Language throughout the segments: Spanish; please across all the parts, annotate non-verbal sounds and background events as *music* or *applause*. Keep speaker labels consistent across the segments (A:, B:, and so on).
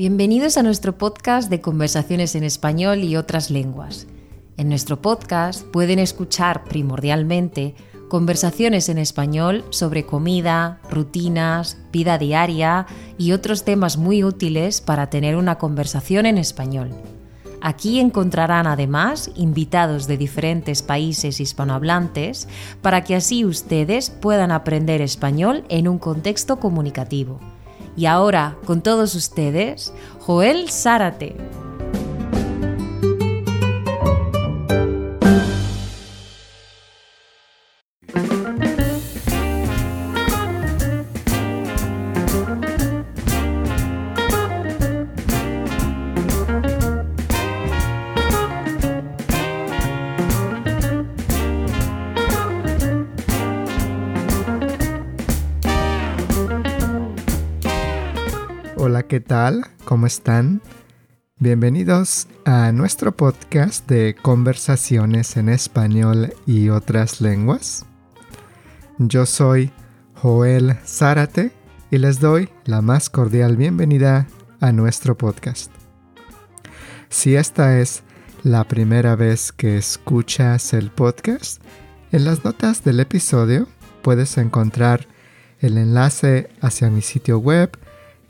A: Bienvenidos a nuestro podcast de conversaciones en español y otras lenguas. En nuestro podcast pueden escuchar primordialmente conversaciones en español sobre comida, rutinas, vida diaria y otros temas muy útiles para tener una conversación en español. Aquí encontrarán además invitados de diferentes países hispanohablantes para que así ustedes puedan aprender español en un contexto comunicativo. Y ahora, con todos ustedes, Joel Zárate.
B: Tal? ¿Cómo están? Bienvenidos a nuestro podcast de conversaciones en español y otras lenguas. Yo soy Joel Zárate y les doy la más cordial bienvenida a nuestro podcast. Si esta es la primera vez que escuchas el podcast, en las notas del episodio puedes encontrar el enlace hacia mi sitio web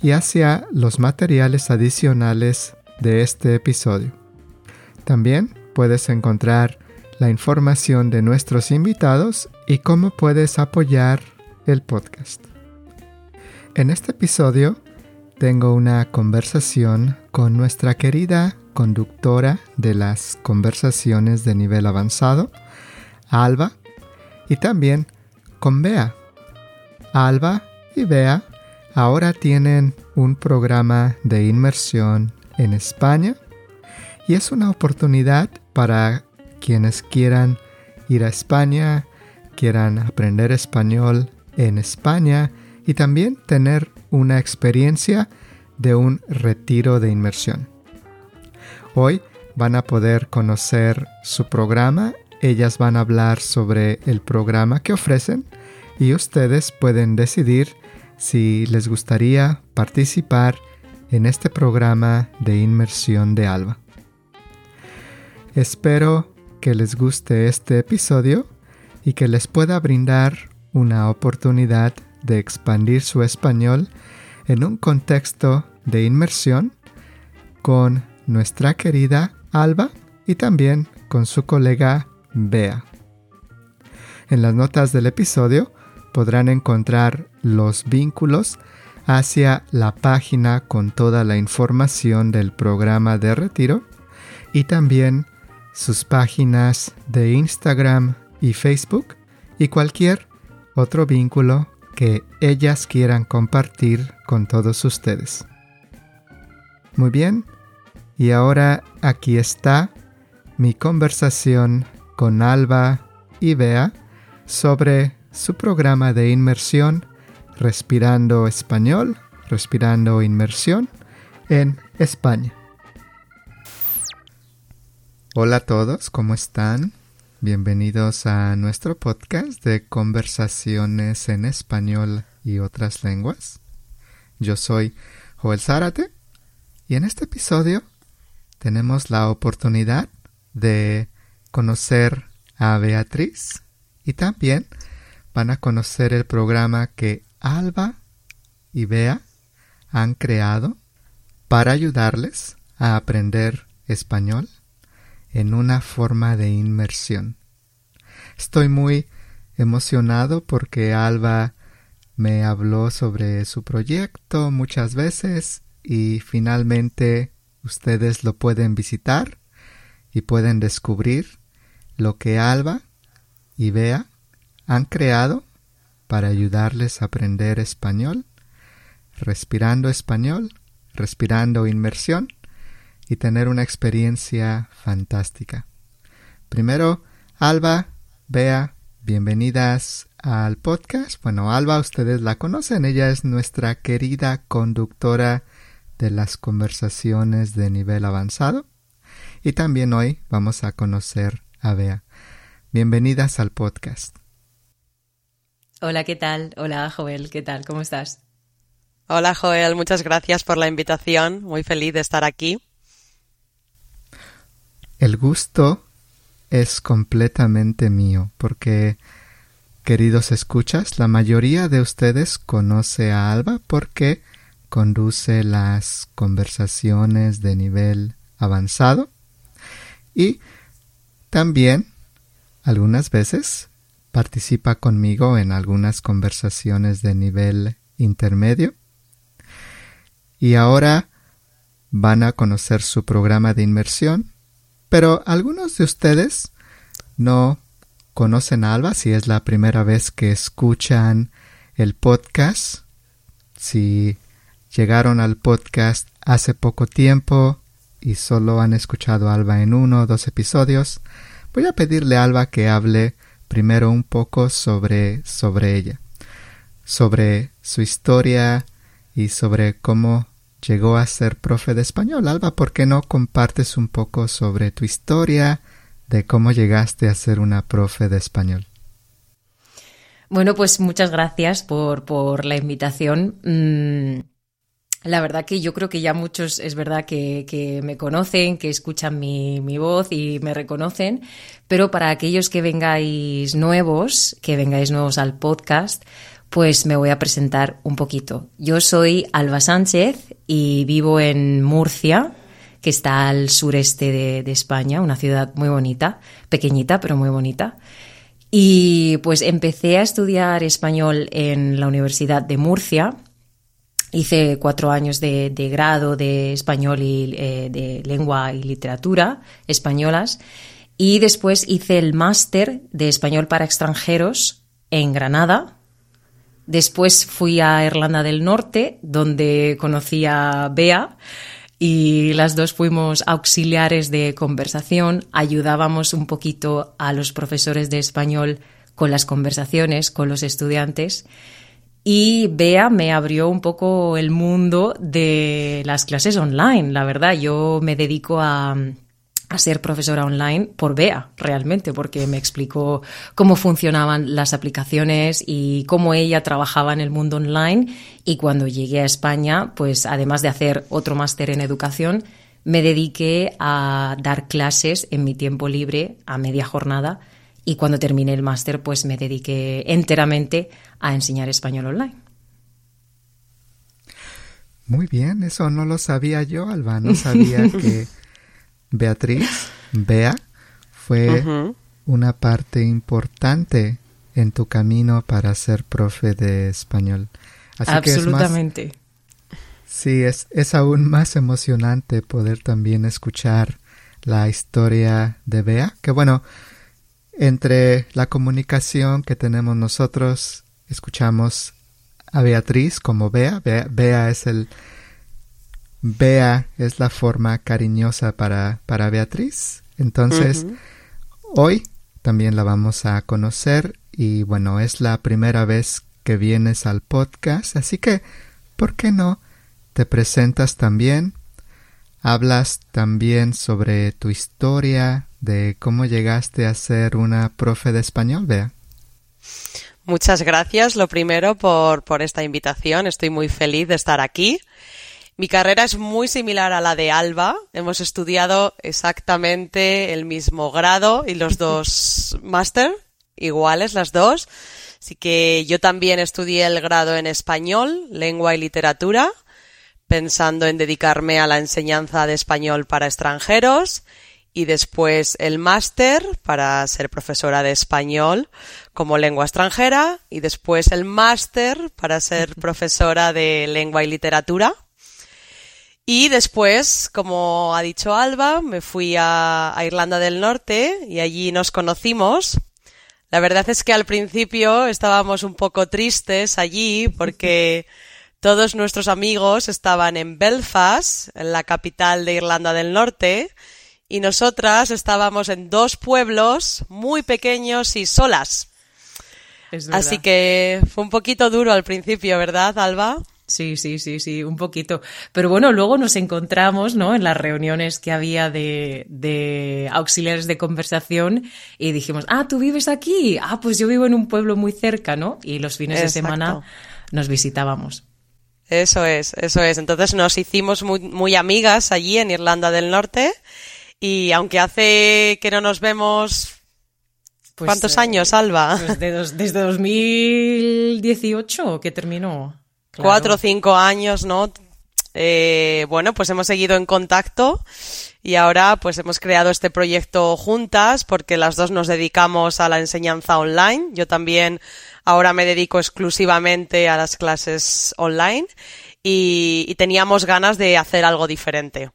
B: y hacia los materiales adicionales de este episodio. También puedes encontrar la información de nuestros invitados y cómo puedes apoyar el podcast. En este episodio tengo una conversación con nuestra querida conductora de las conversaciones de nivel avanzado, Alba, y también con Bea. Alba y Bea ahora tienen un programa de inmersión en España y es una oportunidad para quienes quieran ir a España, quieran aprender español en España y también tener una experiencia de un retiro de inmersión. Hoy van a poder conocer su programa, ellas van a hablar sobre el programa que ofrecen y ustedes pueden decidir si les gustaría participar en este programa de inmersión de Alba. Espero que les guste este episodio y que les pueda brindar una oportunidad de expandir su español en un contexto de inmersión con nuestra querida Alba y también con su colega Bea. En las notas del episodio podrán encontrar los vínculos hacia la página con toda la información del programa de retiro y también sus páginas de Instagram y Facebook y cualquier otro vínculo que ellas quieran compartir con todos ustedes. Muy bien, y ahora aquí está mi conversación con Alba y Bea sobre su programa de inmersión Respirando Español, Respirando Inmersión en España. Hola a todos, ¿cómo están? Bienvenidos a nuestro podcast de conversaciones en español y otras lenguas. Yo soy Joel Zárate y en este episodio tenemos la oportunidad de conocer a Beatriz y también van a conocer el programa que Alba y Bea han creado para ayudarles a aprender español en una forma de inmersión. Estoy muy emocionado porque Alba me habló sobre su proyecto muchas veces y finalmente ustedes lo pueden visitar y pueden descubrir lo que Alba y Bea han creado para ayudarles a aprender español, respirando español, respirando inmersión y tener una experiencia fantástica. Primero, Alba, Bea, bienvenidas al podcast. Bueno, Alba, ustedes la conocen, ella es nuestra querida conductora de las conversaciones de nivel avanzado. Y también hoy vamos a conocer a Bea. Bienvenidas al podcast.
A: Hola, ¿qué tal? Hola, Joel, ¿qué tal? ¿Cómo estás?
C: Hola Joel, muchas gracias por la invitación. Muy feliz de estar aquí.
B: El gusto es completamente mío porque, queridos escuchas, la mayoría de ustedes conoce a Alba porque conduce las conversaciones de nivel avanzado y también algunas veces participa conmigo en algunas conversaciones de nivel intermedio. Y ahora van a conocer su programa de inmersión, pero algunos de ustedes no conocen a Alba si es la primera vez que escuchan el podcast. Si llegaron al podcast hace poco tiempo y solo han escuchado a Alba en uno o dos episodios, voy a pedirle a Alba que hable primero un poco sobre, sobre ella, sobre su historia y sobre cómo llegó a ser profe de español. Alba, ¿por qué no compartes un poco sobre tu historia, de cómo llegaste a ser una profe de español?
A: Bueno, pues muchas gracias por, por la invitación. Mm, la verdad que yo creo que ya muchos es verdad que, me conocen, que escuchan mi, voz y me reconocen, pero para aquellos que vengáis nuevos, que vengáis nuevos al podcast, pues me voy a presentar un poquito. Yo soy Alba Sánchez y vivo en Murcia, que está al sureste de, de España, una ciudad muy bonita, pequeñita pero muy bonita. Y pues empecé a estudiar español en la Universidad de Murcia Hice cuatro años de, grado de español y eh, de lengua y literatura españolas y después hice el máster de español para extranjeros en Granada. Después fui a Irlanda del Norte, donde conocí a Bea y las dos fuimos auxiliares de conversación, ayudábamos un poquito a los profesores de español con las conversaciones, con los estudiantes. Y Bea me abrió un poco el mundo de las clases online, la verdad. Yo me dedico a, ser profesora online por Bea, realmente, porque me explicó cómo funcionaban las aplicaciones y cómo ella trabajaba en el mundo online. Y cuando llegué a España, pues además de hacer otro máster en educación, me dediqué a dar clases en mi tiempo libre a media jornada y cuando terminé el máster pues me dediqué enteramente a enseñar español online.
B: Muy bien, eso no lo sabía yo, Alba. No sabía *laughs* que Beatriz, Bea, fue una parte importante en tu camino para ser profe de español.
A: Absolutamente.
B: sí, es, es aún más emocionante poder también escuchar la historia de Bea, que bueno, entre la comunicación que tenemos nosotros, escuchamos a Beatriz como Bea. Bea, es el Bea es la forma cariñosa para, para Beatriz. Entonces, hoy también la vamos a conocer y bueno, es la primera vez que vienes al podcast, así que, ¿por qué no? Te presentas también, hablas también sobre tu historia, de cómo llegaste a ser una profe de español, Bea.
C: Muchas gracias, lo primero, por, por esta invitación. Estoy muy feliz de estar aquí. Mi carrera es muy similar a la de Alba. Hemos estudiado exactamente el mismo grado y los *laughs* dos máster, iguales las dos. Así que yo también estudié el grado en español, lengua y literatura, pensando en dedicarme a la enseñanza de español para extranjeros y después el máster para ser profesora de español como lengua extranjera y después el máster para ser *laughs* profesora de lengua y literatura. Y después, como ha dicho Alba, me fui a, Irlanda del Norte y allí nos conocimos. La verdad es que al principio estábamos un poco tristes allí porque *laughs* todos nuestros amigos estaban en Belfast, en la capital de Irlanda del Norte, y nosotras estábamos en dos pueblos muy pequeños y solas. Así que fue un poquito duro al principio, ¿verdad, Alba?
A: Sí, sí, sí, sí, un poquito. Pero bueno, luego nos encontramos, ¿no? En las reuniones que había de, de, auxiliares de conversación y dijimos, ah, tú vives aquí. Ah, pues yo vivo en un pueblo muy cerca, ¿no? Y los fines de semana nos visitábamos.
C: Eso es, eso es. Entonces nos hicimos muy, muy amigas allí en Irlanda del Norte y aunque hace que no nos vemos pues, ¿Cuántos eh, años, Alba?
A: Pues desde 2018 que terminó.
C: Cuatro o cinco años, ¿no? Eh, bueno, pues hemos seguido en contacto y ahora pues hemos creado este proyecto juntas porque las dos nos dedicamos a la enseñanza online. Yo también ahora me dedico exclusivamente a las clases online y, teníamos ganas de hacer algo diferente.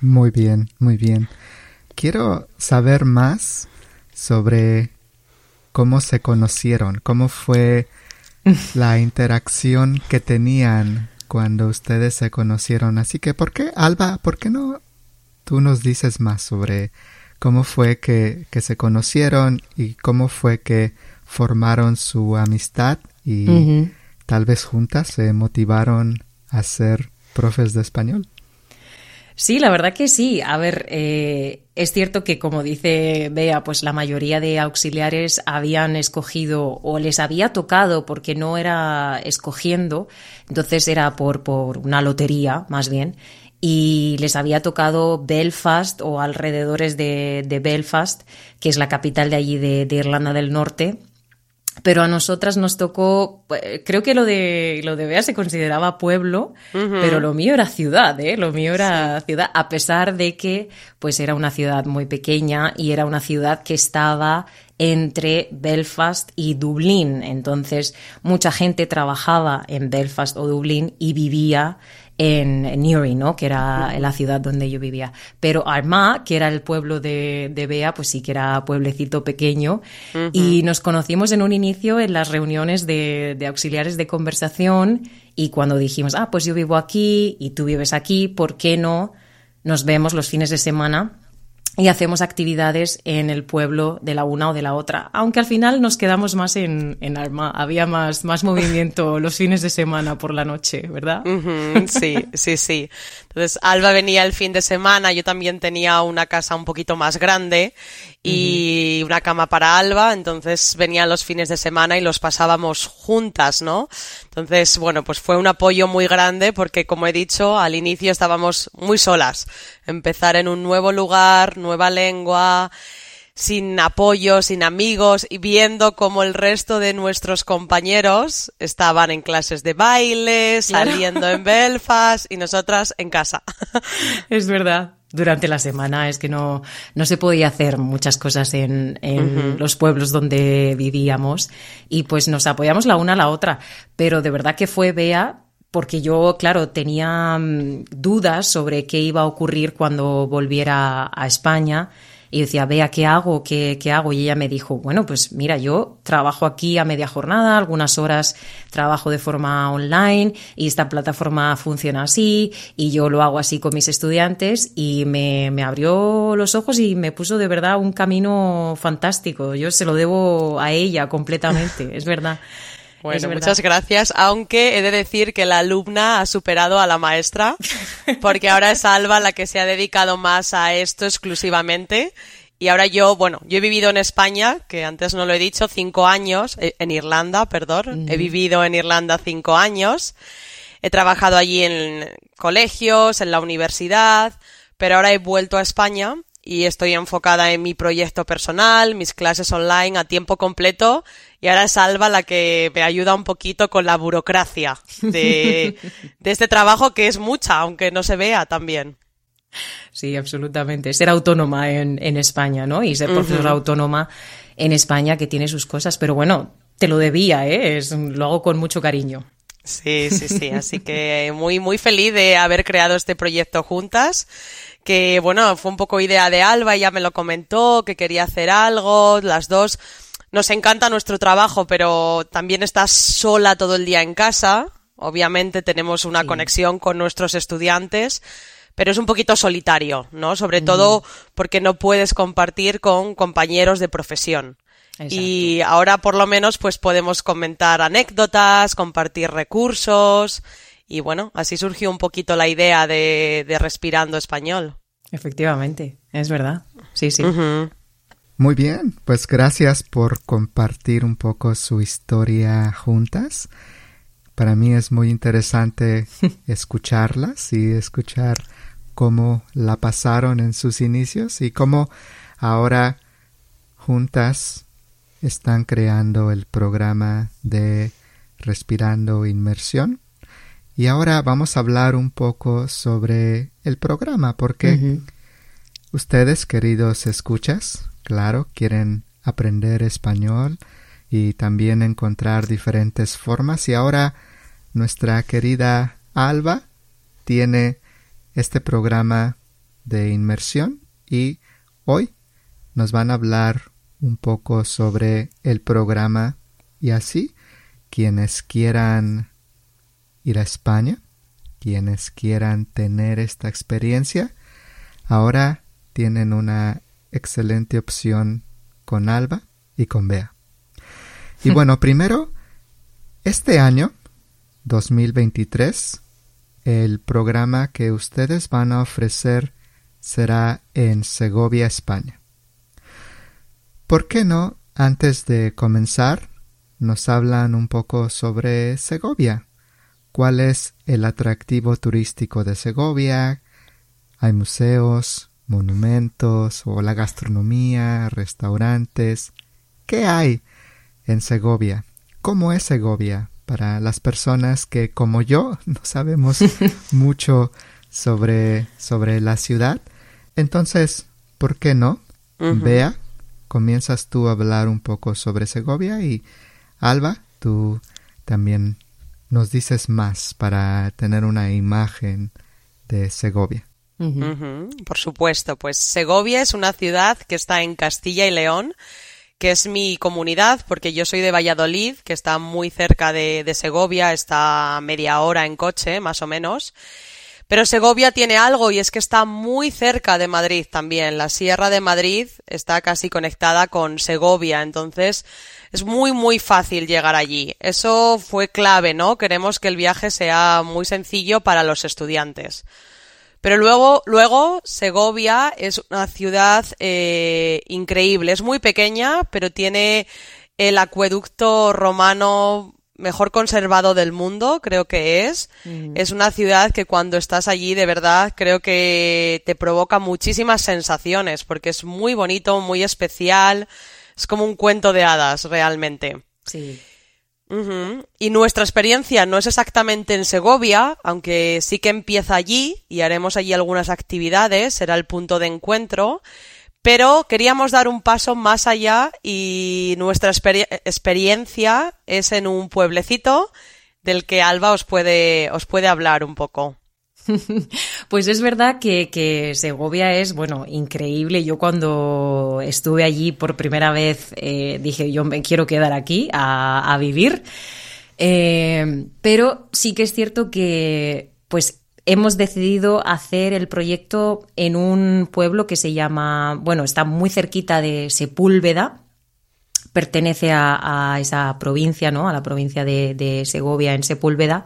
B: Muy bien, muy bien. Quiero saber más sobre cómo se conocieron, cómo fue *laughs* la interacción que tenían cuando ustedes se conocieron. Así que, ¿por qué, Alba, por qué no tú nos dices más sobre cómo fue que, se conocieron y cómo fue que formaron su amistad y tal vez juntas se motivaron a ser profes de español?
A: Sí, la verdad que sí. A ver, eh, es cierto que como dice Bea, pues la mayoría de auxiliares habían escogido o les había tocado porque no era escogiendo, entonces era por, por una lotería más bien, y les había tocado Belfast o alrededores de, de Belfast, que es la capital de allí de Irlanda del Norte, pero a nosotras nos tocó, eh, creo que lo de lo de Bea se consideraba pueblo, pero lo mío era ciudad, ¿eh? Lo mío era ciudad, a pesar de que pues era una ciudad muy pequeña y era una ciudad que estaba entre Belfast y Dublín. Entonces, mucha gente trabajaba en Belfast o Dublín y vivía en, Newry, ¿no? Que era la ciudad donde yo vivía. Pero Armagh, que era el pueblo de, de Bea, pues sí que era pueblecito pequeño. Y nos conocimos en un inicio en las reuniones de, de auxiliares de conversación y cuando dijimos, ah, pues yo vivo aquí y tú vives aquí, ¿por qué no nos vemos los fines de semana y hacemos actividades en el pueblo de la una o de la otra, aunque al final nos quedamos más en, en Arma, había más, más movimiento los fines de semana por la noche, ¿verdad?
C: sí, sí, sí. Entonces Alba venía el fin de semana, yo también tenía una casa un poquito más grande y una cama para Alba, entonces venían los fines de semana y los pasábamos juntas, ¿no? Entonces, bueno, pues fue un apoyo muy grande porque, como he dicho, al inicio estábamos muy solas. Empezar en un nuevo lugar, nueva lengua, sin apoyo, sin amigos y viendo cómo el resto de nuestros compañeros estaban en clases de baile, saliendo en Belfast y nosotras en casa. *laughs*
A: Es verdad durante la semana. Es que no, no se podía hacer muchas cosas en, en los pueblos donde vivíamos y pues nos apoyamos la una a la otra. Pero de verdad que fue Bea porque yo, claro, tenía mm, dudas sobre qué iba a ocurrir cuando volviera a España y decía, vea, ¿qué hago? ¿Qué, ¿Qué hago? Y ella me dijo, bueno, pues mira, yo trabajo aquí a media jornada, algunas horas trabajo de forma online y esta plataforma funciona así y yo lo hago así con mis estudiantes y me, me abrió los ojos y me puso de verdad un camino fantástico. Yo se lo debo a ella completamente, es verdad. *laughs*
C: Bueno, muchas gracias, aunque he de decir que la alumna ha superado a la maestra, *laughs* porque ahora es Alba la que se ha dedicado más a esto exclusivamente. Y ahora yo, bueno, yo he vivido en España, que antes no lo he dicho, cinco años, eh, en Irlanda, perdón, he vivido en Irlanda cinco años, he trabajado allí en colegios, en la universidad, pero ahora he vuelto a España y estoy enfocada en mi proyecto personal, mis clases online a tiempo completo y ahora es Alba la que me ayuda un poquito con la burocracia de, *laughs* este trabajo que es mucha, aunque no se vea también.
A: Sí, absolutamente. Ser autónoma en, España, ¿no? Y ser profesora autónoma en España que tiene sus cosas, pero bueno, te lo debía, ¿eh? Es, lo hago con mucho cariño.
C: Sí, sí, sí. Así que muy, muy feliz de haber creado este proyecto juntas que bueno, fue un poco idea de Alba, ella me lo comentó, que quería hacer algo, las dos. Nos encanta nuestro trabajo, pero también estás sola todo el día en casa. Obviamente tenemos una conexión con nuestros estudiantes, pero es un poquito solitario, ¿no? Sobre todo porque no puedes compartir con compañeros de profesión. Y ahora por lo menos pues podemos comentar anécdotas, compartir recursos y bueno, así surgió un poquito la idea de, Respirando Español.
A: Efectivamente, es verdad. Sí, sí.
B: Muy bien, pues gracias por compartir un poco su historia juntas. para mí es muy interesante *laughs* escucharlas y escuchar cómo la pasaron en sus inicios y cómo ahora juntas están creando el programa de Respirando Inmersión. Y ahora vamos a hablar un poco sobre el programa, porque ustedes, queridos escuchas, claro, quieren aprender español y también encontrar diferentes formas. Y ahora nuestra querida Alba tiene este programa de inmersión y hoy nos van a hablar un poco sobre el programa y así quienes quieran ir a España, quienes quieran tener esta experiencia, ahora tienen una excelente opción con Alba y con Bea. Y *laughs* bueno, primero, este año, 2023, el programa que ustedes van a ofrecer será en Segovia, España. ¿Por qué no, antes de comenzar, nos hablan un poco sobre Segovia? ¿Cuál es el atractivo turístico de Segovia? ¿Hay museos, monumentos o la gastronomía, restaurantes? ¿Qué hay en Segovia? ¿Cómo es Segovia? para las personas que como yo *laughs* no sabemos *laughs* mucho sobre, sobre la ciudad. Entonces, ¿por qué no? Vea, comienzas tú a hablar un poco sobre Segovia y Alba, tú también nos dices más para tener una imagen de Segovia.
C: Por supuesto, pues Segovia es una ciudad que está en Castilla y León, que es mi comunidad, porque yo soy de Valladolid, que está muy cerca de, Segovia, está media hora en coche, más o menos. Pero Segovia tiene algo y es que está muy cerca de Madrid también. La Sierra de Madrid está casi conectada con Segovia, entonces es muy muy fácil llegar allí. Eso fue clave, ¿no? Queremos que el viaje sea muy sencillo para los estudiantes. Pero luego, luego Segovia es una ciudad eh, increíble. Es muy pequeña, pero tiene el acueducto romano mejor conservado del mundo, creo que es. Mm. Es una ciudad que cuando estás allí, de verdad, creo que te provoca muchísimas sensaciones, porque es muy bonito, muy especial. Es como un cuento de hadas, realmente.
A: Sí.
C: Y nuestra experiencia no es exactamente en Segovia, aunque sí que empieza allí y haremos allí algunas actividades, será el punto de encuentro, pero queríamos dar un paso más allá y nuestra experiencia es en un pueblecito del que Alba os puede, os puede hablar un poco. *laughs*
A: Pues es verdad que, Segovia es, bueno, increíble. Yo cuando estuve allí por primera vez eh, dije, yo me quiero quedar aquí a, vivir. Eh, pero sí que es cierto que, pues, hemos decidido hacer el proyecto en un pueblo que se llama, bueno, está muy cerquita de Sepúlveda, pertenece a, esa provincia, ¿no? A la provincia de, Segovia en Sepúlveda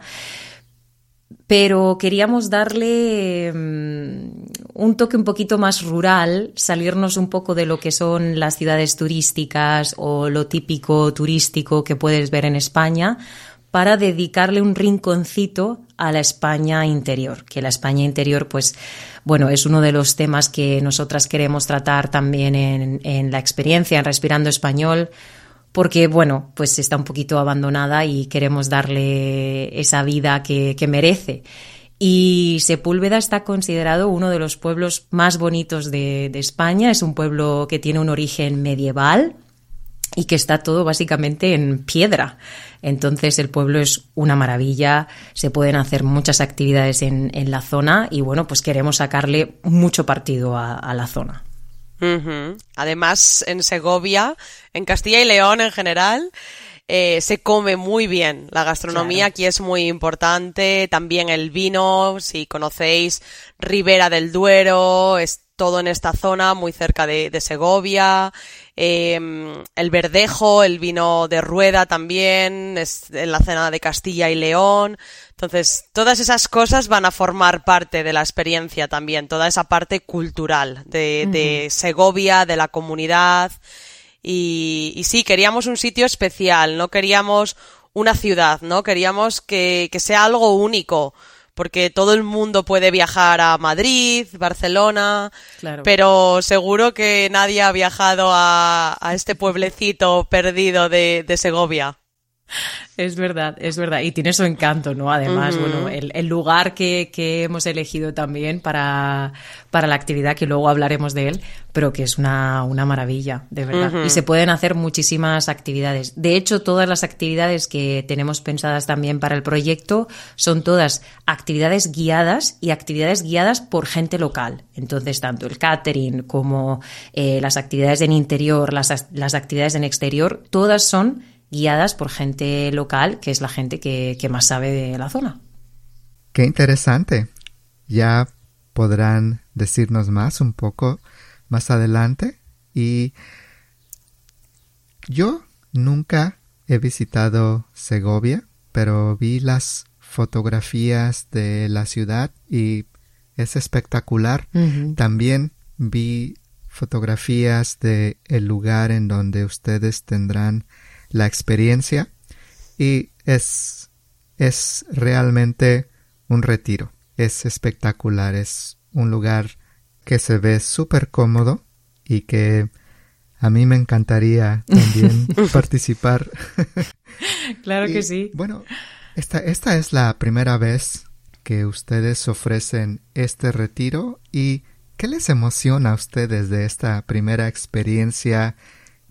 A: pero queríamos darle mm, un toque un poquito más rural, salirnos un poco de lo que son las ciudades turísticas o lo típico turístico que puedes ver en España, para dedicarle un rinconcito a la España interior, que la España interior, pues, bueno, es uno de los temas que nosotras queremos tratar también en, la experiencia en Respirando Español, porque, bueno, pues está un poquito abandonada y queremos darle esa vida que, merece. Y Sepúlveda está considerado uno de los pueblos más bonitos de, España. Es un pueblo que tiene un origen medieval y que está todo básicamente en piedra. Entonces el pueblo es una maravilla, se pueden hacer muchas actividades en, la zona y bueno, pues queremos sacarle mucho partido a la zona.
C: Además, en Segovia, en Castilla y León en general, eh, se come muy bien. La gastronomía aquí es muy importante. También el vino, si conocéis Ribera del Duero, es todo en esta zona, muy cerca de, Segovia. Em, el verdejo, el vino de rueda también, es en la cena de Castilla y León. Entonces, todas esas cosas van a formar parte de la experiencia también, toda esa parte cultural de, Segovia, de la comunidad. Y, y, sí, queríamos un sitio especial, no queríamos una ciudad, ¿no? Queríamos que, que sea algo único porque todo el mundo puede viajar a Madrid, Barcelona, pero seguro que nadie ha viajado a, a este pueblecito perdido de, de Segovia.
A: Es verdad, es verdad. Y tiene su encanto, ¿no? Además, bueno, el, lugar que, hemos elegido también para, para, la actividad, que luego hablaremos de él, pero que es una, maravilla, de verdad. Y se pueden hacer muchísimas actividades. De hecho, todas las actividades que tenemos pensadas también para el proyecto son todas actividades guiadas y actividades guiadas por gente local. Entonces, tanto el catering como eh, las actividades en interior, las, las actividades en exterior, todas son guiadas por gente local, que es la gente que, más sabe de la zona.
B: Qué interesante. Ya podrán decirnos más un poco más adelante. Y yo nunca he visitado Segovia, pero vi las fotografías de la ciudad y es espectacular. También vi fotografías de el lugar en donde ustedes tendrán la experiencia y es, es realmente un retiro. Es espectacular, es un lugar que se ve súper cómodo y que a mí me encantaría también *laughs* participar. *laughs*
A: claro que sí.
B: Bueno, esta, esta es la primera vez que ustedes ofrecen este retiro y ¿qué les emociona a ustedes de esta primera experiencia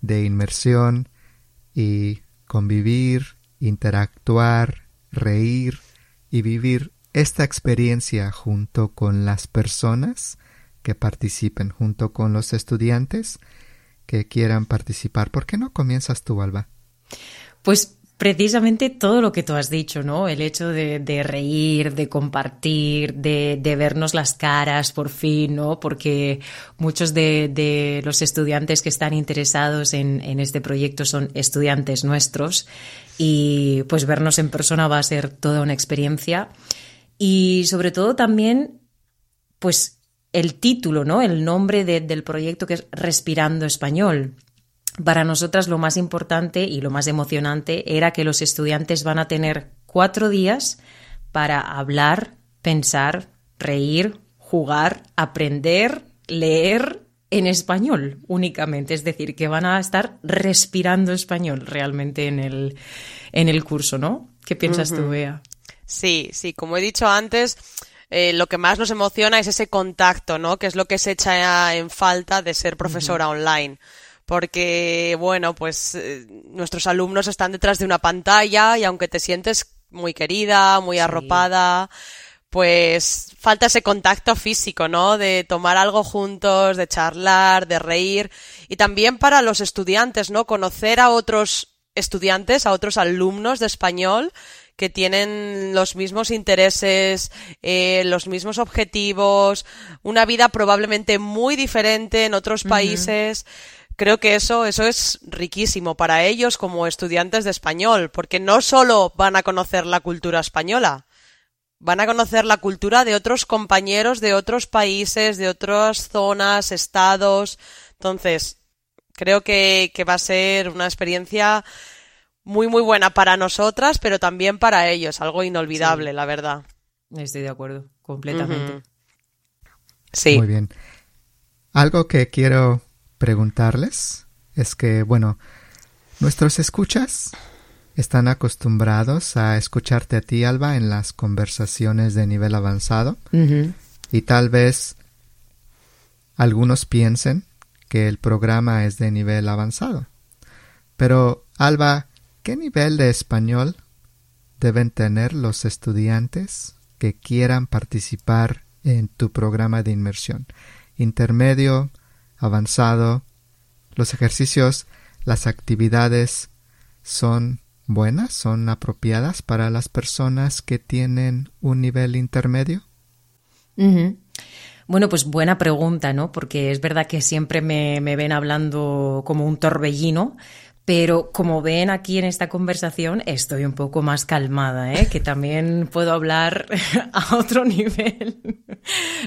B: de inmersión y convivir, interactuar, reír y vivir esta experiencia junto con las personas que participen, junto con los estudiantes que quieran participar. ¿Por qué no comienzas tú, Alba?
A: Pues precisamente todo lo que tú has dicho, ¿no? El hecho de, reír, de compartir, de, vernos las caras por fin, ¿no? Porque muchos de, los estudiantes que están interesados en, en, este proyecto son estudiantes nuestros y pues vernos en persona va a ser toda una experiencia. Y sobre todo también, pues el título, ¿no? El nombre del proyecto que es Respirando Español para nosotras lo más importante y lo más emocionante era que los estudiantes van a tener cuatro días para hablar, pensar, reír, jugar, aprender, leer en español únicamente. Es decir, que van a estar respirando español realmente en el, en el curso, ¿no? ¿Qué piensas tú, Bea?
C: Sí, sí, como he dicho antes, eh, lo que más nos emociona es ese contacto, ¿no? Que es lo que se echa en falta de ser profesora online porque, bueno, pues eh, nuestros alumnos están detrás de una pantalla y aunque te sientes muy querida, muy arropada, pues falta ese contacto físico, ¿no? De tomar algo juntos, de charlar, de reír y también para los estudiantes, ¿no? Conocer a otros estudiantes, a otros alumnos de español que tienen los mismos intereses, eh, los mismos objetivos, una vida probablemente muy diferente en otros países creo que eso, eso es riquísimo para ellos como estudiantes de español, porque no solo van a conocer la cultura española, van a conocer la cultura de otros compañeros de otros países, de otras zonas, estados. Entonces, creo que, que va a ser una experiencia muy, muy buena para nosotras, pero también para ellos, algo inolvidable, la verdad.
A: Estoy de acuerdo, completamente.
C: Sí.
B: Muy bien. Algo que quiero preguntarles es que, bueno, nuestros escuchas están acostumbrados a escucharte a ti, Alba, en las conversaciones de nivel avanzado y tal vez algunos piensen que el programa es de nivel avanzado. Pero, Alba, ¿qué nivel de español deben tener los estudiantes que quieran participar en tu programa de inmersión? ¿Intermedio, avanzado, los ejercicios, las actividades son buenas, son apropiadas para las personas que tienen un nivel intermedio?
A: Bueno, pues buena pregunta, ¿no? Porque es verdad que siempre me, me, ven hablando como un torbellino, pero como ven aquí en esta conversación, estoy un poco más calmada, ¿eh? Que también puedo hablar *laughs* a otro *laughs* nivel.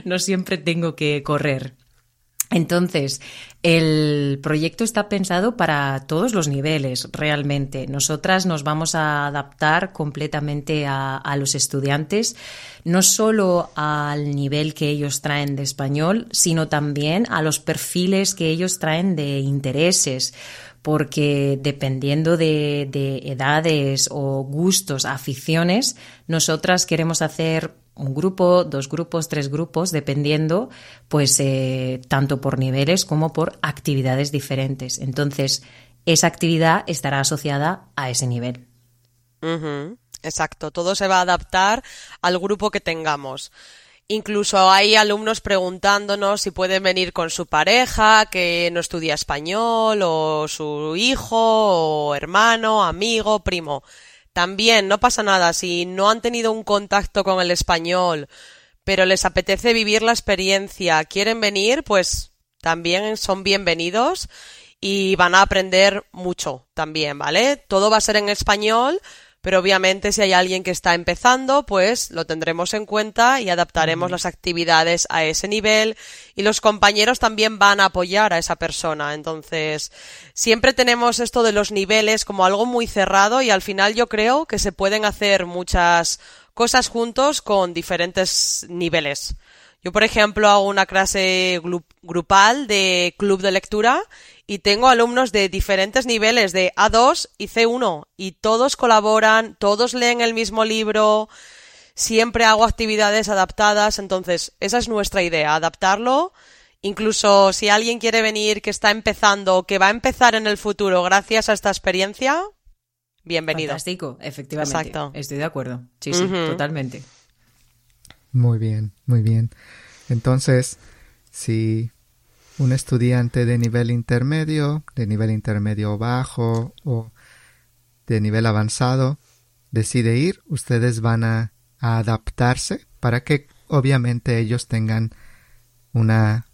A: no siempre tengo que correr. Entonces, El proyecto está pensado para todos los niveles, realmente. Nosotras nos vamos a adaptar completamente a, los estudiantes, no solo al nivel que ellos traen de español, sino también a los perfiles que ellos traen de intereses porque dependiendo de, de, edades o gustos, aficiones, nosotras queremos hacer un grupo, dos grupos, tres grupos, dependiendo, pues, eh, tanto por niveles como por actividades diferentes. Entonces, esa actividad estará asociada a ese nivel.
C: Exacto, todo se va a adaptar al grupo que tengamos. Incluso hay alumnos preguntándonos si pueden venir con su pareja, que no estudia español, o su hijo, o hermano, amigo, primo. También no pasa nada si no han tenido un contacto con el español, pero les apetece vivir la experiencia, quieren venir, pues también son bienvenidos y van a aprender mucho también, ¿vale? Todo va a ser en español, pero obviamente si hay alguien que está empezando, pues lo tendremos en cuenta y adaptaremos las actividades a ese nivel y los compañeros también van a apoyar a esa persona. Entonces, siempre tenemos esto de los niveles como algo muy cerrado y al final yo creo que se pueden hacer muchas cosas juntos con diferentes niveles. Yo, por ejemplo, hago una clase grupal de club de lectura y tengo alumnos de diferentes niveles de A2 y C1 y todos colaboran, todos leen el mismo libro, siempre hago actividades adaptadas, entonces esa es nuestra idea, adaptarlo. Incluso si alguien quiere venir que está empezando o que va a empezar en el futuro gracias a esta experiencia, bienvenido.
A: Fantástico, efectivamente. Exacto. Estoy de acuerdo. Sí, sí, totalmente.
B: Muy bien, muy bien. Entonces, si un estudiante de nivel intermedio, de nivel intermedio bajo o de nivel avanzado decide ir, ustedes van a, a adaptarse para que obviamente ellos tengan una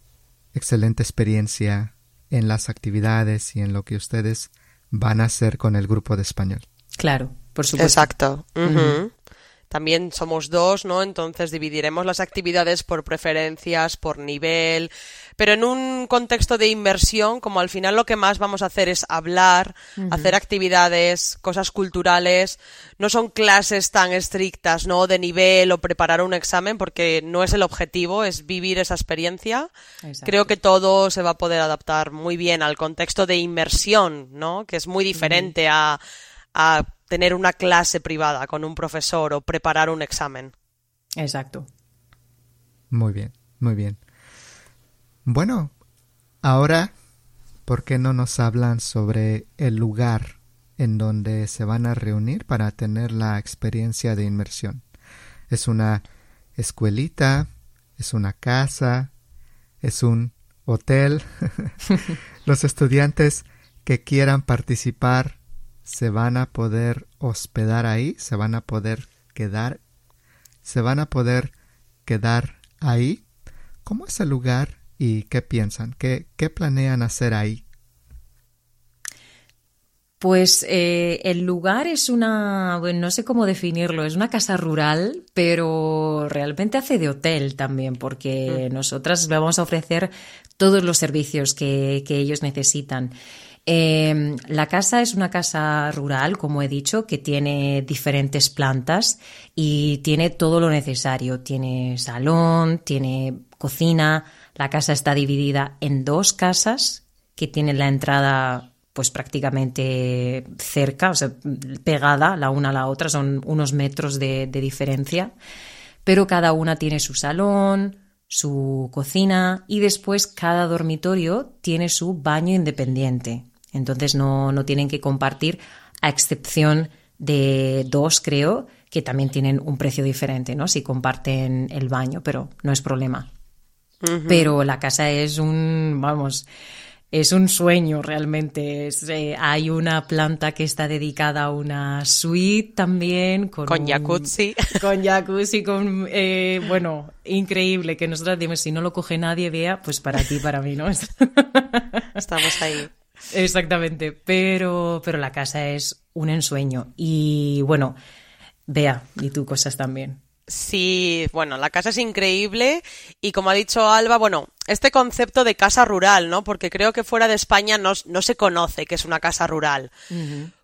B: excelente experiencia en las actividades y en lo que ustedes van a hacer con el grupo de español.
A: Claro, por supuesto.
C: Exacto. Uh -huh. También somos dos, ¿no? Entonces dividiremos las actividades por preferencias, por nivel, pero en un contexto de inmersión, como al final lo que más vamos a hacer es hablar, uh -huh. hacer actividades, cosas culturales, no son clases tan estrictas, ¿no? De nivel o preparar un examen, porque no es el objetivo, es vivir esa experiencia. Exacto. Creo que todo se va a poder adaptar muy bien al contexto de inmersión, ¿no? Que es muy diferente uh -huh. a, a tener una clase privada con un profesor o preparar un examen.
A: Exacto.
B: Muy bien, muy bien. Bueno, ahora, ¿por qué no nos hablan sobre el lugar en donde se van a reunir para tener la experiencia de inmersión? ¿Es una escuelita? ¿Es una casa? ¿Es un hotel? *laughs* Los estudiantes que quieran participar se van a poder hospedar ahí, se van a poder quedar, se van a poder quedar ahí. ¿Cómo es el lugar y qué piensan? ¿Qué, qué planean hacer ahí?
A: Pues eh, el lugar es una, bueno, no sé cómo definirlo, es una casa rural, pero realmente hace de hotel también, porque mm. nosotras vamos a ofrecer todos los servicios que, que ellos necesitan. Eh, la casa es una casa rural, como he dicho, que tiene diferentes plantas y tiene todo lo necesario. Tiene salón, tiene cocina. La casa está dividida en dos casas que tienen la entrada pues prácticamente cerca, o sea, pegada la una a la otra, son unos metros de diferencia, pero cada una tiene su salón, su cocina y después cada dormitorio tiene su baño independiente. Entonces no, no tienen que compartir, a excepción de dos, creo, que también tienen un precio diferente, ¿no? Si comparten el baño, pero no es problema. Uh -huh. Pero la casa es un, vamos, es un sueño realmente. Es, eh, hay una planta que está dedicada a una suite también. Con,
C: con jacuzzi.
A: Un, *laughs* con jacuzzi, con, eh, bueno, increíble. Que nosotros decimos, si no lo coge nadie, vea, pues para ti, para mí, ¿no? *laughs*
C: Estamos ahí.
A: Exactamente, pero, pero la casa es un ensueño. Y bueno, vea, y tú cosas también.
C: Sí, bueno, la casa es increíble y como ha dicho Alba, bueno, este concepto de casa rural, ¿no? Porque creo que fuera de España no, no se conoce que es una casa rural.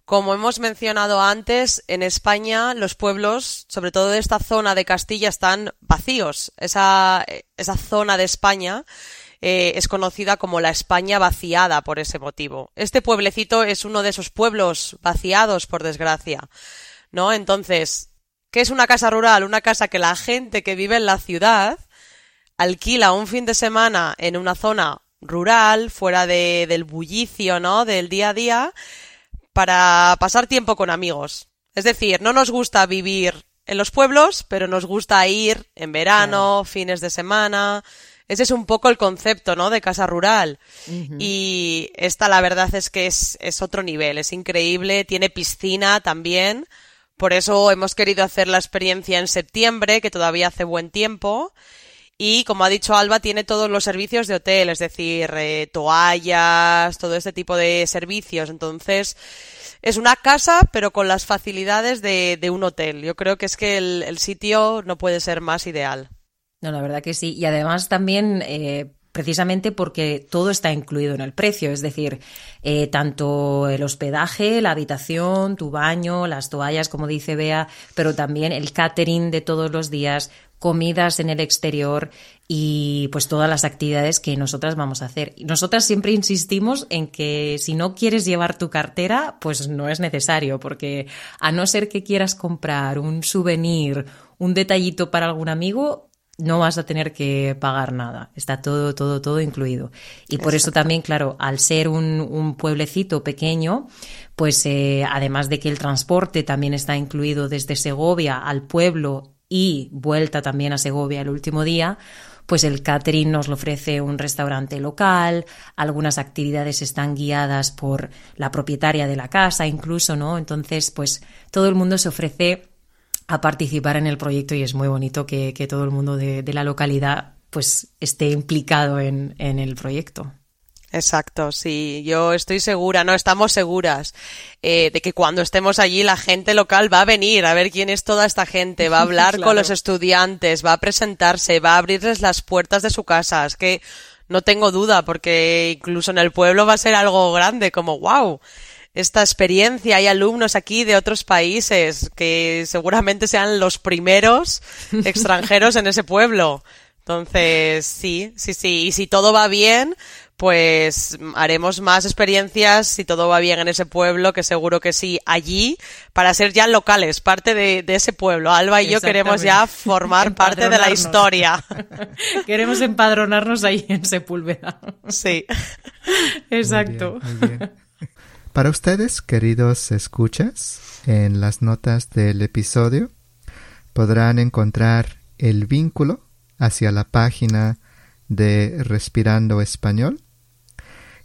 C: Como hemos mencionado antes, en España los pueblos, sobre todo de esta zona de Castilla, están vacíos. Esa, esa zona de España eh, es conocida como la España vaciada por ese motivo. Este pueblecito es uno de esos pueblos vaciados, por desgracia. ¿No? Entonces, ¿Qué es una casa rural? Una casa que la gente que vive en la ciudad alquila un fin de semana en una zona rural, fuera de, del bullicio, ¿no? Del día a día, para pasar tiempo con amigos. Es decir, no nos gusta vivir en los pueblos, pero nos gusta ir en verano, fines de semana. Ese es un poco el concepto, ¿no? De casa rural. Y esta, la verdad es que es, es otro nivel, es increíble, tiene piscina también. Por eso hemos querido hacer la experiencia en septiembre, que todavía hace buen tiempo. Y como ha dicho Alba, tiene todos los servicios de hotel, es decir, eh, toallas, todo este tipo de servicios. Entonces, es una casa, pero con las facilidades de, un hotel. Yo creo que es que el, sitio no puede ser más ideal.
A: No, la verdad que sí. Y además también eh, precisamente porque todo está incluido en el precio, es decir, eh, tanto el hospedaje, la habitación, tu baño, las toallas, como dice Bea, pero también el catering de todos los días, comidas en el exterior y pues todas las actividades que nosotras vamos a hacer. Nosotras siempre insistimos en que si no quieres llevar tu cartera, pues no es necesario, porque a no ser que quieras comprar un souvenir, un detallito para algún amigo, no vas a tener que pagar nada. Está todo, todo, todo incluido. Y por eso también, claro, al ser un, pueblecito pequeño, pues eh, además de que el transporte también está incluido desde Segovia al pueblo y vuelta también a Segovia el último día, pues el catering nos lo ofrece un restaurante local, algunas actividades están guiadas por la propietaria de la casa incluso, ¿no? Entonces, pues todo el mundo se ofrece a participar en el proyecto y es muy bonito que, todo el mundo de, la localidad pues esté implicado en, el proyecto.
C: Exacto, sí, yo estoy segura, no estamos seguras eh, de que cuando estemos allí la gente local va a venir a ver quién es toda esta gente, va a *laughs* hablar con los estudiantes, va a presentarse, va a abrirles las puertas de su casa. Es que no tengo duda porque incluso en el pueblo va a ser algo grande, como wow esta experiencia. Hay alumnos aquí de otros países que seguramente sean los primeros *laughs* extranjeros en ese pueblo. Entonces, sí, sí, sí. Y si todo va bien, pues haremos más experiencias si todo va bien en ese pueblo, que seguro que sí, allí, para ser ya locales, parte de, ese pueblo. Alba y yo queremos ya formar *laughs* parte de la historia. *laughs*
A: queremos empadronarnos ahí en Sepúlveda.
C: Sí.
A: Exacto.
B: Para ustedes, queridos escuchas, en las notas del episodio podrán encontrar el vínculo hacia la página de Respirando Español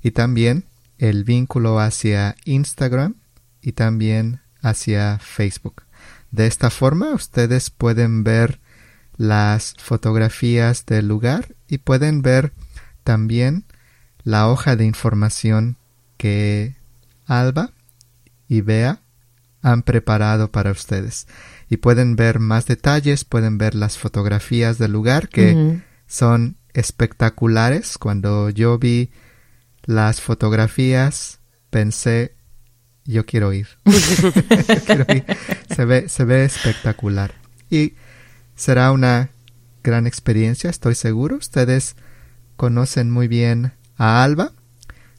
B: y también el vínculo hacia Instagram y también hacia Facebook. De esta forma ustedes pueden ver las fotografías del lugar y pueden ver también la hoja de información que Alba y Bea han preparado para ustedes. Y pueden ver más detalles, pueden ver las fotografías del lugar que son espectaculares. Cuando yo vi las fotografías pensé, yo *laughs* *laughs* quiero ir. Se, ve, se ve espectacular. Y será una gran experiencia, estoy seguro. Ustedes conocen muy bien a Alba,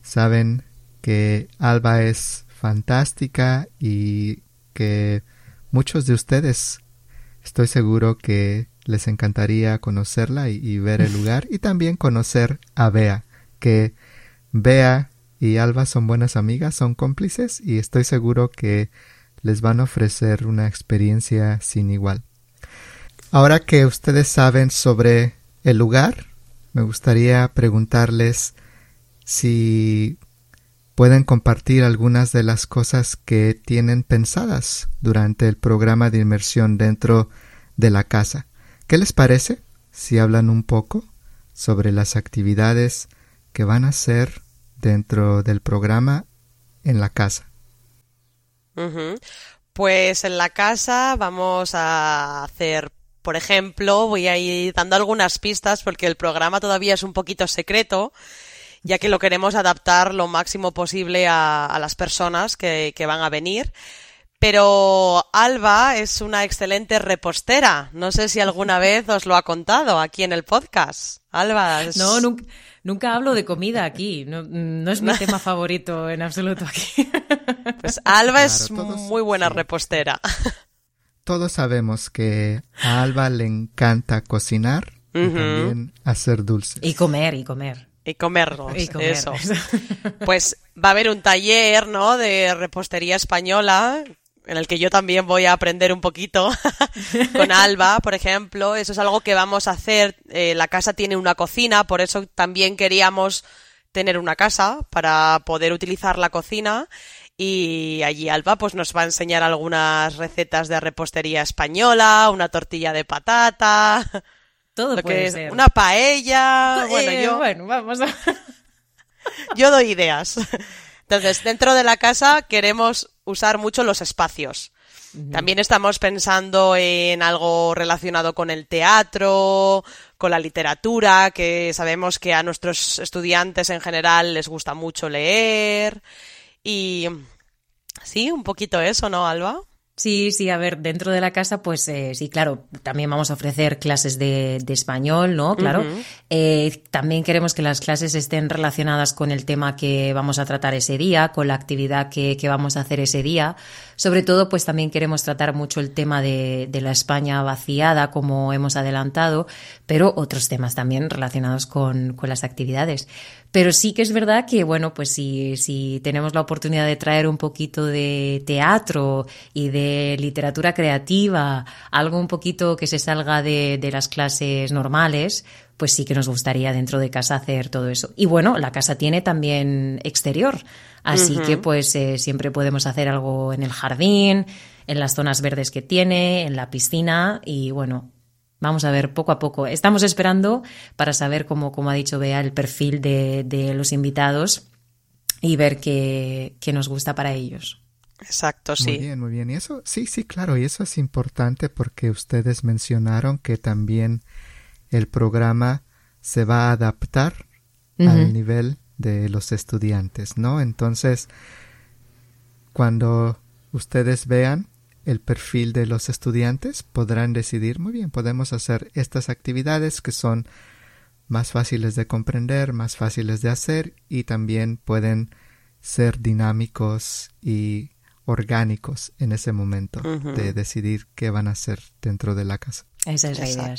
B: saben que Alba es fantástica y que muchos de ustedes estoy seguro que les encantaría conocerla y, ver el *laughs* lugar y también conocer a Bea, que Bea y Alba son buenas amigas, son cómplices y estoy seguro que les van a ofrecer una experiencia sin igual. Ahora que ustedes saben sobre el lugar, me gustaría preguntarles si pueden compartir algunas de las cosas que tienen pensadas durante el programa de inmersión dentro de la casa. ¿Qué les parece si hablan un poco sobre las actividades que van a hacer dentro del programa en la casa?
C: Pues en la casa vamos a hacer Por ejemplo, voy a ir dando algunas pistas porque el programa todavía es un poquito secreto, ya que lo queremos adaptar lo máximo posible a, las personas que, que van a venir. Pero Alba es una excelente repostera. No sé si alguna *laughs* vez os lo ha contado aquí en el podcast. Alba.
A: No, nunca, nunca, hablo de comida aquí. No, es mi *laughs* tema favorito en absoluto aquí. *laughs*
C: Pues Alba es muy buena repostera.
B: Todos sabemos que a Alba le encanta cocinar y también hacer dulces.
A: Y comer, y comer.
C: Y comerlos, y eso. *laughs* Pues va a haber un taller, ¿no? De repostería española en el que yo también voy a aprender un poquito *laughs* con Alba, por ejemplo. Eso es algo que vamos a hacer. Eh, la casa tiene una cocina, por eso también queríamos tener una casa para poder utilizar la cocina. Y allí Alba pues nos va a enseñar algunas recetas de repostería española, una tortilla de patata. *laughs*
A: Todo puede ser.
C: Una paella. bueno,
A: eh,
C: yo.
A: Bueno, vamos a. *laughs*
C: yo doy ideas. Entonces, dentro de la casa queremos usar mucho los espacios. También estamos pensando en algo relacionado con el teatro, con la literatura, que sabemos que a nuestros estudiantes en general les gusta mucho leer. Y sí, un poquito eso, ¿no, Alba?
A: Sí, sí, a ver, dentro de la casa, pues eh, sí, claro, también vamos a ofrecer clases de, español, ¿no? Claro. Eh, también queremos que las clases estén relacionadas con el tema que vamos a tratar ese día, con la actividad que, que vamos a hacer ese día. Sobre todo, pues también queremos tratar mucho el tema de, de la España vaciada, como hemos adelantado, pero otros temas también relacionados con, con las actividades. Pero sí que es verdad que, bueno, pues si, si tenemos la oportunidad de traer un poquito de teatro y de literatura creativa, algo un poquito que se salga de, de las clases normales, pues sí que nos gustaría dentro de casa hacer todo eso. Y bueno, la casa tiene también exterior, así que pues eh, siempre podemos hacer algo en el jardín, en las zonas verdes que tiene, en la piscina y bueno, Vamos a ver poco a poco. Estamos esperando para saber, cómo, como ha dicho Bea, el perfil de, de los invitados y ver qué, qué, nos gusta para ellos.
C: Exacto, sí.
B: Muy bien, muy bien. Y eso, sí, sí, claro. Y eso es importante porque ustedes mencionaron que también el programa se va a adaptar al nivel de los estudiantes, ¿no? Entonces, cuando ustedes vean el perfil de los estudiantes, podrán decidir, muy bien, podemos hacer estas actividades que son más fáciles de comprender, más fáciles de hacer y también pueden ser dinámicos y orgánicos en ese momento de decidir qué van a hacer dentro de la casa.
A: Esa es la idea,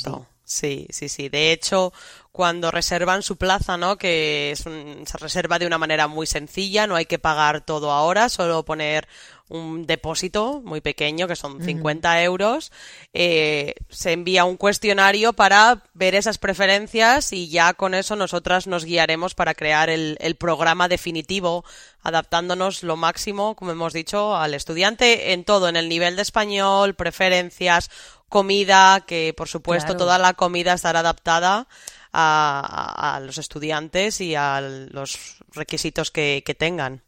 C: Sí, sí, sí. De hecho, cuando reservan su plaza, ¿no? Que se reserva de una manera muy sencilla, no hay que pagar todo ahora, solo poner un depósito muy pequeño, que son 50 euros. Eh, se envía un cuestionario para ver esas preferencias y ya con eso nosotras nos guiaremos para crear el, el programa definitivo, adaptándonos lo máximo, como hemos dicho, al estudiante en todo, en el nivel de español, preferencias, comida, que por supuesto toda la comida estará adaptada a, los estudiantes y a los requisitos que, tengan.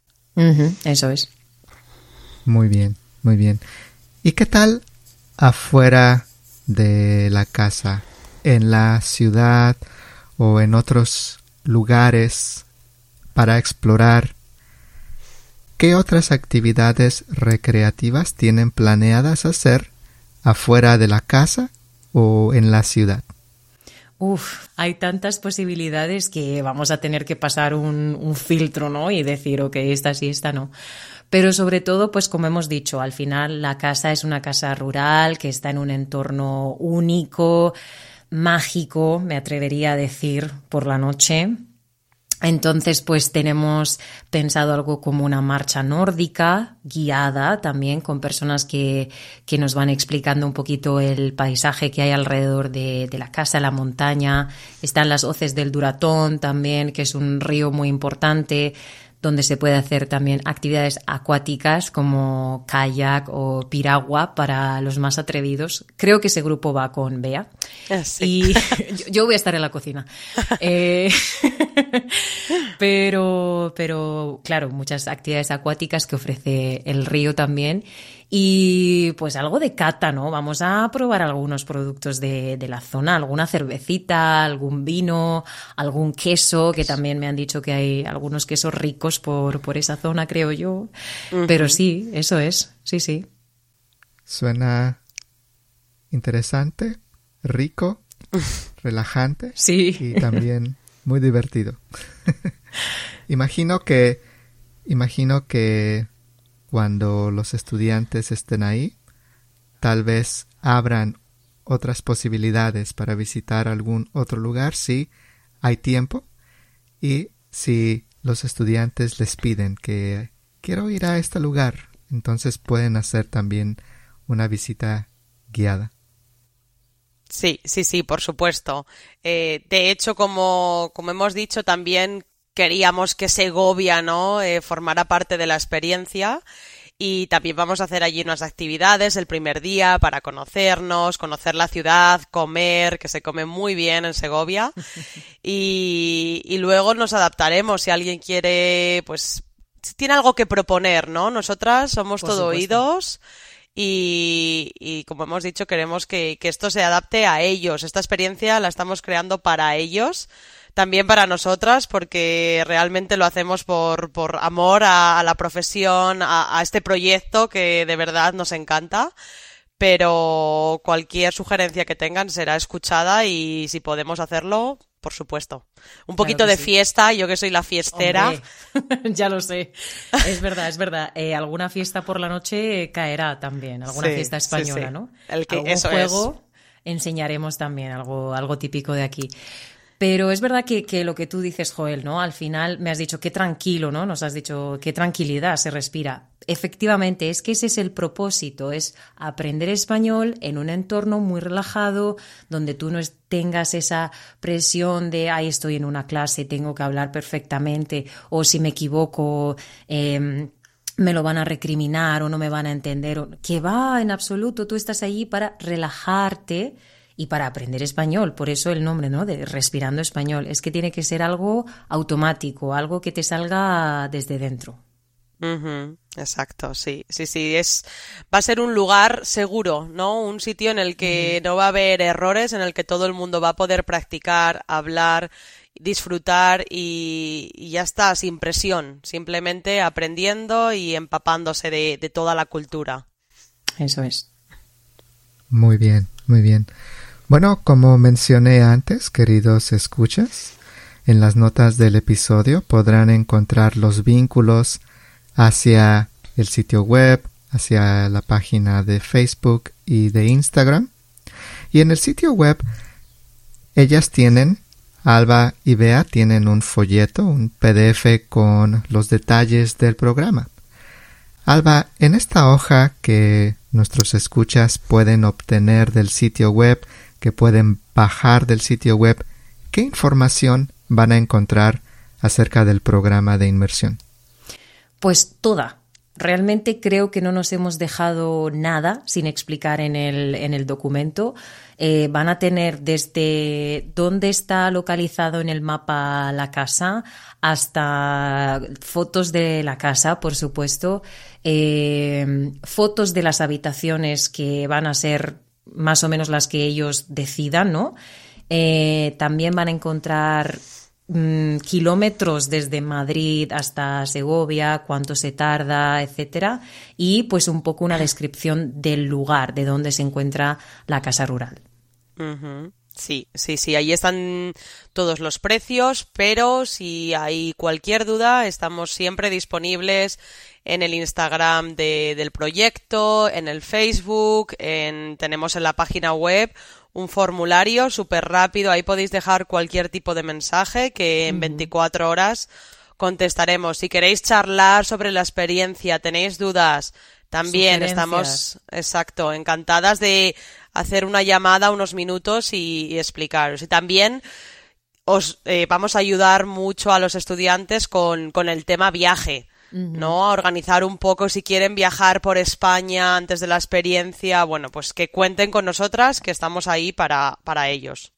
A: eso es.
B: Muy bien, muy bien. ¿Y qué tal afuera de la casa, en la ciudad o en otros lugares para explorar? ¿Qué otras actividades recreativas tienen planeadas hacer afuera de la casa o en la ciudad?
A: Uf, hay tantas posibilidades que vamos a tener que pasar un, filtro, ¿no? Y decir, ok, esta sí, esta no. Pero sobre todo, pues como hemos dicho, al final la casa es una casa rural que está en un entorno único, mágico, me atrevería a decir, por la noche. Entonces, pues tenemos pensado algo como una marcha nórdica, guiada también con personas que, que nos van explicando un poquito el paisaje que hay alrededor de, de, la casa, la montaña. Están las hoces del Duratón también, que es un río muy importante donde se puede hacer también actividades acuáticas como kayak o piragua para los más atrevidos. Creo que ese grupo va con Bea.
C: Ah,
A: y *laughs* yo, voy a estar en la cocina. *laughs* Eh, *laughs* pero, pero, claro, muchas actividades acuáticas que ofrece el río también. Y pues algo de cata, ¿no? Vamos a probar algunos productos de, la zona, alguna cervecita, algún vino, algún queso, que también me han dicho que hay algunos quesos ricos por, por esa zona, creo yo. Pero sí, eso es, sí, sí.
B: Suena interesante, rico, *laughs* relajante.
A: Sí.
B: Y también muy divertido. *laughs* imagino que, imagino que cuando los estudiantes estén ahí, tal vez abran otras posibilidades para visitar algún otro lugar si hay tiempo y si los estudiantes les piden que quiero ir a este lugar, entonces pueden hacer también una visita guiada.
C: Sí, sí, sí, por supuesto. Eh, de hecho, como, como hemos dicho, también queríamos que Segovia, ¿no? Eh, formara parte de la experiencia y también vamos a hacer allí unas actividades el primer día para conocernos, conocer la ciudad, comer, que se come muy bien en Segovia *laughs* y, y luego nos adaptaremos si alguien quiere, pues, si tiene algo que proponer, ¿no? Nosotras somos todo oídos. Y, y, como hemos dicho, queremos que, que, esto se adapte a ellos. Esta experiencia la estamos creando para ellos también para nosotras, porque realmente lo hacemos por, por amor a, la profesión, a, a, este proyecto que de verdad nos encanta. Pero cualquier sugerencia que tengan será escuchada y si podemos hacerlo, por supuesto. Un poquito de fiesta, yo que soy la fiestera. *laughs*
A: ya lo sé. Es verdad, es verdad. Eh, alguna fiesta por la noche caerá también, alguna fiesta española, ¿no?
C: El que
A: Algún
C: eso
A: juego enseñaremos también algo, algo típico de aquí. Pero es verdad que, lo que tú dices, Joel, ¿no? Al final me has dicho qué tranquilo, ¿no? Nos has dicho qué tranquilidad se respira. Efectivamente, es que ese es el propósito, es aprender español en un entorno muy relajado, donde tú no tengas esa presión de, ay, estoy en una clase, tengo que hablar perfectamente, o si me equivoco, eh, me lo van a recriminar o no me van a entender. Que va, en absoluto, tú estás allí para relajarte y para aprender español. Por eso el nombre, ¿no? De respirando español. Es que tiene que ser algo automático, algo que te salga desde dentro.
C: Exacto, sí, sí, sí, es, va a ser un lugar seguro, ¿no? Un sitio en el que no va a haber errores, en el que todo el mundo va a poder practicar, hablar, disfrutar y, ya está, sin presión, simplemente aprendiendo y empapándose de, de toda la cultura.
A: Eso es.
B: Muy bien, muy bien. Bueno, como mencioné antes, queridos escuchas, en las notas del episodio podrán encontrar los vínculos hacia el sitio web, hacia la página de Facebook y de Instagram. Y en el sitio web ellas tienen, Alba y Bea tienen un folleto, un PDF con los detalles del programa. Alba, en esta hoja que nuestros escuchas pueden obtener del sitio web que pueden bajar del sitio web, ¿qué información van a encontrar acerca del programa de inmersión?
A: Pues toda. Realmente creo que no nos hemos dejado nada sin explicar en el, en el documento. Eh, van a tener desde dónde está localizado en el mapa la casa hasta fotos de la casa, por supuesto, eh, fotos de las habitaciones que van a ser más o menos las que ellos decidan, ¿no? Eh, también van a encontrar mm, kilómetros desde Madrid hasta Segovia, cuánto se tarda, etcétera, y pues un poco una descripción del lugar de donde se encuentra la casa rural.
C: Sí, sí, sí, ahí están todos los precios, pero si hay cualquier duda, estamos siempre disponibles en el Instagram de, del proyecto, en el Facebook, en, tenemos en la página web un formulario súper rápido, ahí podéis dejar cualquier tipo de mensaje que en 24 horas contestaremos. Si queréis charlar sobre la experiencia, tenéis dudas, también estamos, exacto, encantadas de hacer una llamada unos minutos y, explicaros. Y también os eh, vamos a ayudar mucho a los estudiantes con, con el tema viaje. ¿no? A organizar un poco si quieren viajar por España antes de la experiencia, bueno, pues que cuenten con nosotras, que estamos ahí para, para ellos.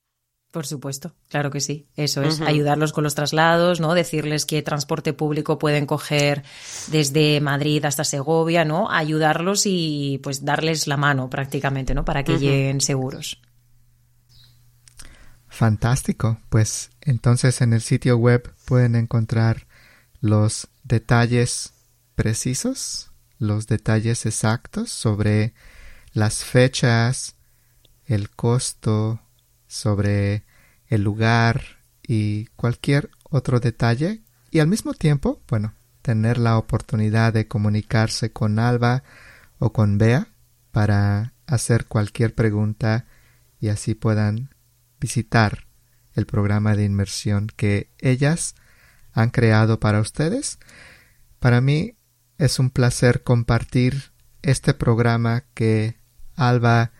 A: Por supuesto, claro que sí. Eso es, ayudarlos con los traslados, ¿no? Decirles qué transporte público pueden coger desde Madrid hasta Segovia, ¿no? Ayudarlos y pues darles la mano prácticamente, ¿no? Para que lleguen seguros.
B: Fantástico. Pues entonces en el sitio web pueden encontrar los detalles precisos, los detalles exactos sobre las fechas, el costo, sobre el lugar y cualquier otro detalle y al mismo tiempo, bueno, tener la oportunidad de comunicarse con Alba o con Bea para hacer cualquier pregunta y así puedan visitar el programa de inmersión que ellas han creado para ustedes. Para mí es un placer compartir este programa que Alba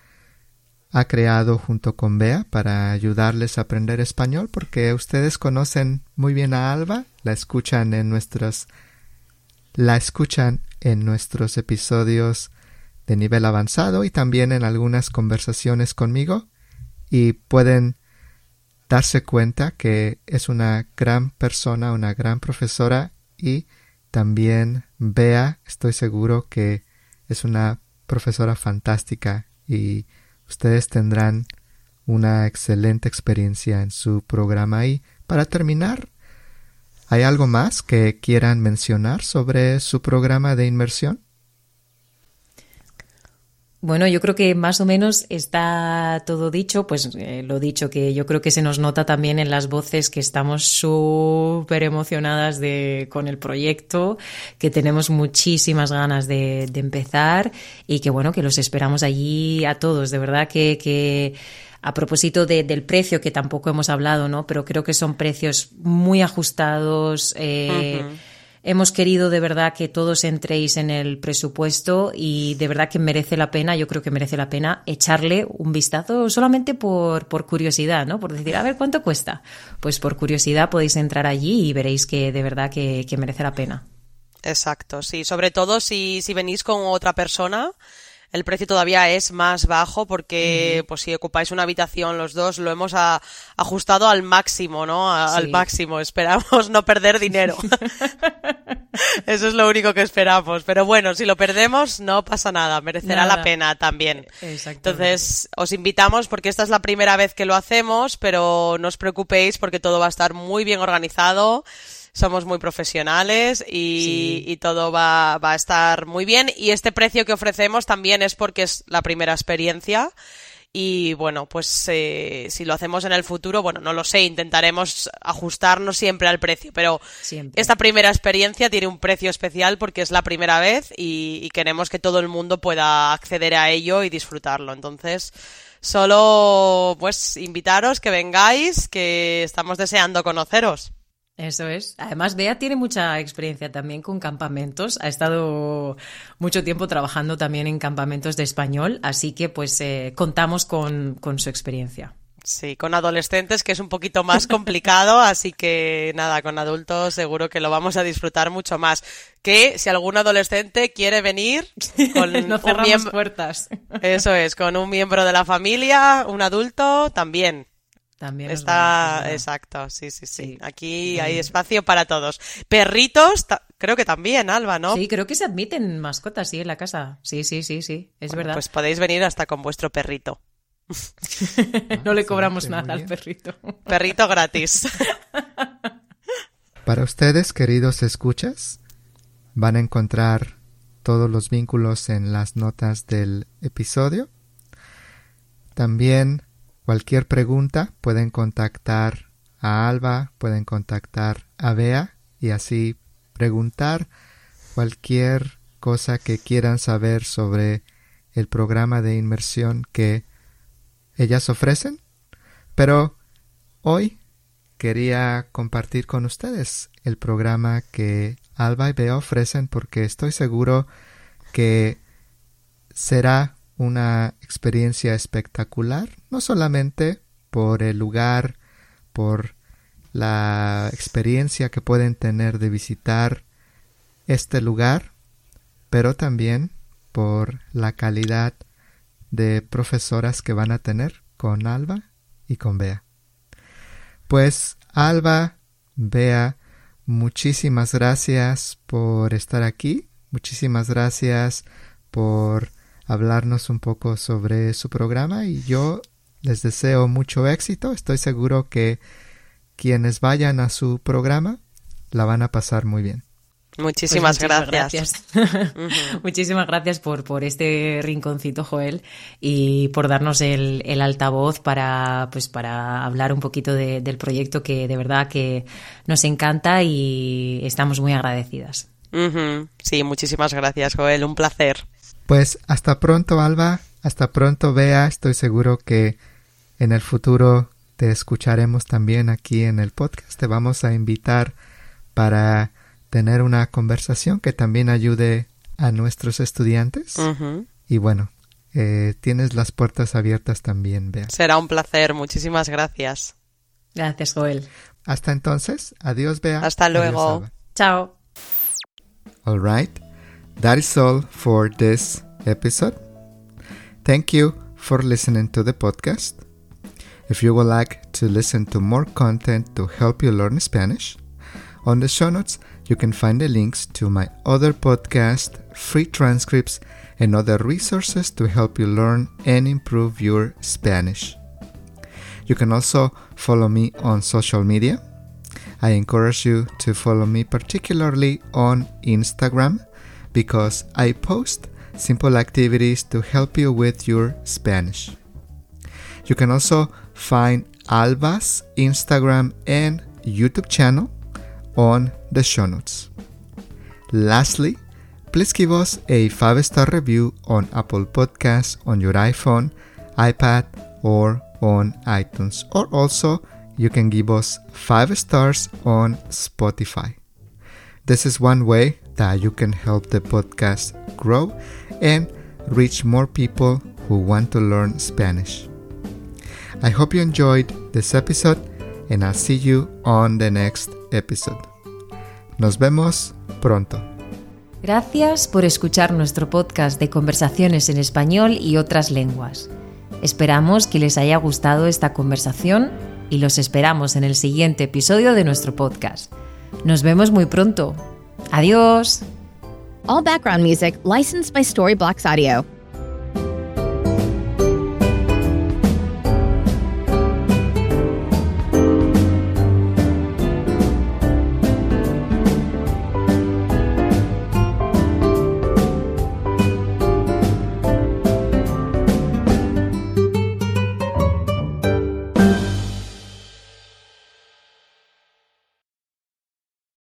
B: ha creado junto con Bea para ayudarles a aprender español porque ustedes conocen muy bien a Alba, la escuchan en nuestros la escuchan en nuestros episodios de nivel avanzado y también en algunas conversaciones conmigo y pueden darse cuenta que es una gran persona, una gran profesora y también Bea, estoy seguro que es una profesora fantástica y ustedes tendrán una excelente experiencia en su programa. Y para terminar, ¿hay algo más que quieran mencionar sobre su programa de inmersión?
A: Bueno, yo creo que más o menos está todo dicho, pues eh, lo dicho, que yo creo que se nos nota también en las voces que estamos súper emocionadas de, con el proyecto, que tenemos muchísimas ganas de, de, empezar y que bueno, que los esperamos allí a todos, de verdad que, que a propósito de, del precio, que tampoco hemos hablado, ¿no? Pero creo que son precios muy ajustados. Eh, Hemos querido de verdad que todos entréis en el presupuesto y de verdad que merece la pena, yo creo que merece la pena echarle un vistazo solamente por, por curiosidad, ¿no? Por decir, a ver, ¿cuánto cuesta? Pues por curiosidad podéis entrar allí y veréis que de verdad que, que merece la pena.
C: Exacto, sí, sobre todo si, si venís con otra persona, el precio todavía es más bajo porque, pues si ocupáis una habitación los dos, lo hemos ajustado al máximo, ¿no? al máximo. Esperamos no perder dinero. *laughs* Eso es lo único que esperamos. Pero bueno, si lo perdemos, no pasa nada. Merecerá la pena también. Entonces, os invitamos porque esta es la primera vez que lo hacemos, pero no os preocupéis porque todo va a estar muy bien organizado somos muy profesionales y, todo va, va, a estar muy bien. Y este precio que ofrecemos también es porque es la primera experiencia. Y bueno, pues eh, si lo hacemos en el futuro, bueno, no lo sé, intentaremos ajustarnos siempre al precio, pero esta primera experiencia tiene un precio especial porque es la primera vez y, y queremos que todo el mundo pueda acceder a ello y disfrutarlo. Entonces, solo pues invitaros que vengáis, que estamos deseando conoceros.
A: Eso es. Además, Bea tiene mucha experiencia también con campamentos. Ha estado mucho tiempo trabajando también en campamentos de español, así que pues eh, contamos con, con su experiencia.
C: Sí, con adolescentes que es un poquito más complicado, *laughs* así que nada, con adultos seguro que lo vamos a disfrutar mucho más. Que si algún adolescente quiere venir
A: con *laughs* no cerramos puertas.
C: Eso es, con un miembro de la familia, un adulto, también.
A: También
C: está exacto, sí, sí, sí, Aquí hay espacio para todos. Perritos, creo que también, Alba, ¿no?
A: Sí, creo que se admiten mascotas, sí, en la casa. Sí, sí, sí, sí, es verdad.
C: Pues podéis venir hasta con vuestro perrito. *laughs*
A: no le cobramos nada al perrito.
C: Perrito gratis. *laughs*
B: Para ustedes, queridos escuchas, van a encontrar todos los vínculos en las notas del episodio. También Cualquier pregunta pueden contactar a Alba, pueden contactar a Bea y así preguntar cualquier cosa que quieran saber sobre el programa de inmersión que ellas ofrecen. Pero hoy quería compartir con ustedes el programa que Alba y Bea ofrecen porque estoy seguro que será una experiencia espectacular, no solamente por el lugar, por la experiencia que pueden tener de visitar este lugar, pero también por la calidad de profesoras que van a tener con Alba y con Bea. Pues Alba, Bea, muchísimas gracias por estar aquí. Muchísimas gracias por hablarnos un poco sobre su programa y yo les deseo mucho éxito. Estoy seguro que quienes vayan a su programa la van a pasar muy bien.
C: Muchísimas, pues gracias. *laughs* *laughs*
A: muchísimas gracias por, por este rinconcito, Joel, y por darnos el, el altavoz para, pues, para hablar un poquito del proyecto que de verdad que nos encanta y estamos muy agradecidas.
C: Sí, muchísimas gracias, Joel. Un placer.
B: Pues hasta pronto, Alba. Hasta pronto, Bea. Estoy seguro que en el futuro te escucharemos también aquí en el podcast. Te vamos a invitar para tener una conversación que también ayude a nuestros estudiantes. Y bueno, eh, tienes las puertas abiertas también, Bea.
C: Será un placer. Muchísimas gracias.
A: Gracias, Joel.
B: Hasta entonces. Adiós, Bea.
C: Hasta luego.
A: Chao.
B: All right. That is all for this episode. Thank you for listening to the podcast. If you would like to listen to more content to help you learn Spanish, on the show notes you can find the links to my other podcast, free transcripts, and other resources to help you learn and improve your Spanish. You can also follow me on social media. I encourage you to follow me particularly on Instagram because I post simple activities to help you with your Spanish. You can also find Alba's Instagram and YouTube channel on the show notes. Lastly, please give us a 5 star review on Apple Podcasts on your iPhone, iPad, or on iTunes. Or also, you can give us 5 stars on Spotify. This is one way that you can help the podcast grow and reach more people who want to learn Spanish. I hope you enjoyed this episode and I'll see you on the next episode. Nos vemos pronto.
A: Gracias por escuchar nuestro podcast de conversaciones en español y otras lenguas. Esperamos que les haya gustado esta conversación y los esperamos en el siguiente episodio de nuestro podcast. Nos vemos muy pronto. Adiós.
D: All background music licensed by Storyblocks Audio.